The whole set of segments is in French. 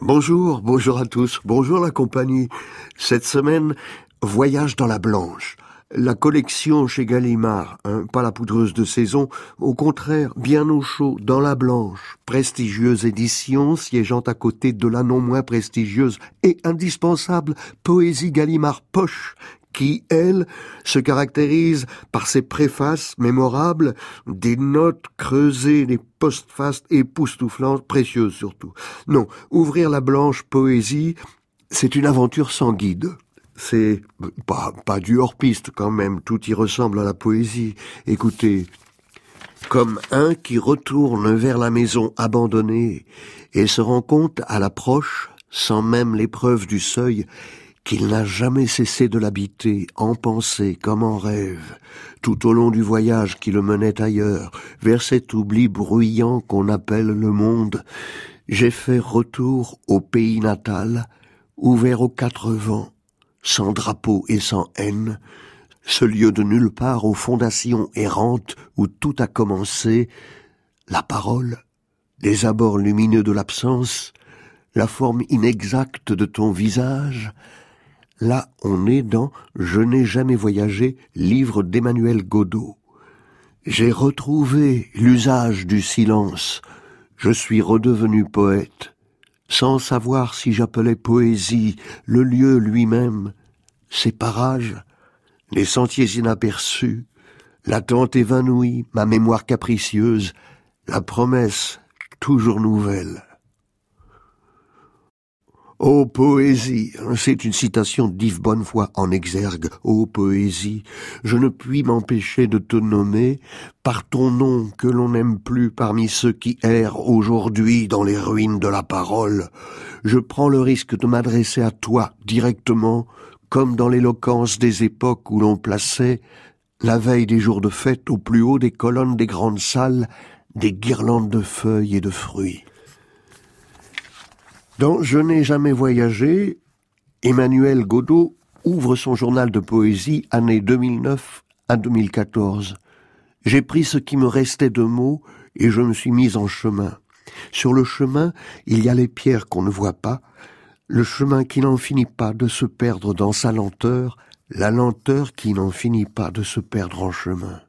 Bonjour, bonjour à tous, bonjour la compagnie. Cette semaine, voyage dans la Blanche. La collection chez Gallimard, hein, pas la poudreuse de saison, au contraire, bien au chaud, dans la blanche, prestigieuse édition siégeant à côté de la non moins prestigieuse et indispensable Poésie Gallimard Poche, qui, elle, se caractérise par ses préfaces mémorables, des notes creusées, des postfaces époustouflantes, précieuses surtout. Non, ouvrir la blanche poésie, c'est une aventure sans guide. C'est pas, pas du hors-piste quand même, tout y ressemble à la poésie. Écoutez, comme un qui retourne vers la maison abandonnée et se rend compte à l'approche, sans même l'épreuve du seuil, qu'il n'a jamais cessé de l'habiter, en pensée comme en rêve, tout au long du voyage qui le menait ailleurs, vers cet oubli bruyant qu'on appelle le monde, j'ai fait retour au pays natal, ouvert aux quatre vents, sans drapeau et sans haine, ce lieu de nulle part aux fondations errantes où tout a commencé, la parole, les abords lumineux de l'absence, la forme inexacte de ton visage, là on est dans Je n'ai jamais voyagé, livre d'Emmanuel Godot. J'ai retrouvé l'usage du silence, je suis redevenu poète, sans savoir si j'appelais poésie le lieu lui-même, ces parages, les sentiers inaperçus, l'attente évanouie, ma mémoire capricieuse, la promesse toujours nouvelle. Ô poésie, c'est une citation d'Yves Bonnefoy en exergue. Ô poésie, je ne puis m'empêcher de te nommer par ton nom que l'on n'aime plus parmi ceux qui errent aujourd'hui dans les ruines de la parole. Je prends le risque de m'adresser à toi directement, comme dans l'éloquence des époques où l'on plaçait, la veille des jours de fête au plus haut des colonnes des grandes salles, des guirlandes de feuilles et de fruits. Dans Je n'ai jamais voyagé, Emmanuel Godot ouvre son journal de poésie année 2009 à 2014. J'ai pris ce qui me restait de mots et je me suis mis en chemin. Sur le chemin, il y a les pierres qu'on ne voit pas, le chemin qui n'en finit pas de se perdre dans sa lenteur, la lenteur qui n'en finit pas de se perdre en chemin.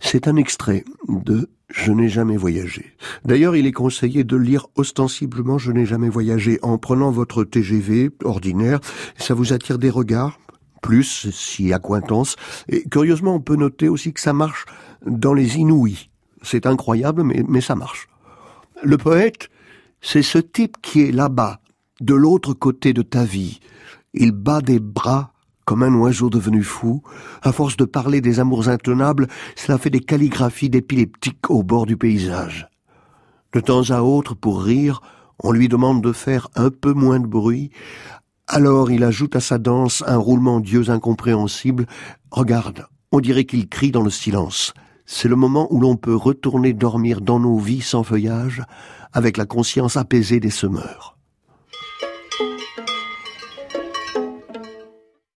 C'est un extrait de je n'ai jamais voyagé. D'ailleurs, il est conseillé de lire ostensiblement Je n'ai jamais voyagé en prenant votre TGV ordinaire. Ça vous attire des regards, plus si accointance. Et curieusement, on peut noter aussi que ça marche dans les inouïs. C'est incroyable, mais, mais ça marche. Le poète, c'est ce type qui est là-bas, de l'autre côté de ta vie. Il bat des bras comme un oiseau devenu fou. À force de parler des amours intenables, cela fait des calligraphies d'épileptiques au bord du paysage. De temps à autre, pour rire, on lui demande de faire un peu moins de bruit. Alors il ajoute à sa danse un roulement d'yeux incompréhensible. Regarde, on dirait qu'il crie dans le silence. C'est le moment où l'on peut retourner dormir dans nos vies sans feuillage, avec la conscience apaisée des semeurs.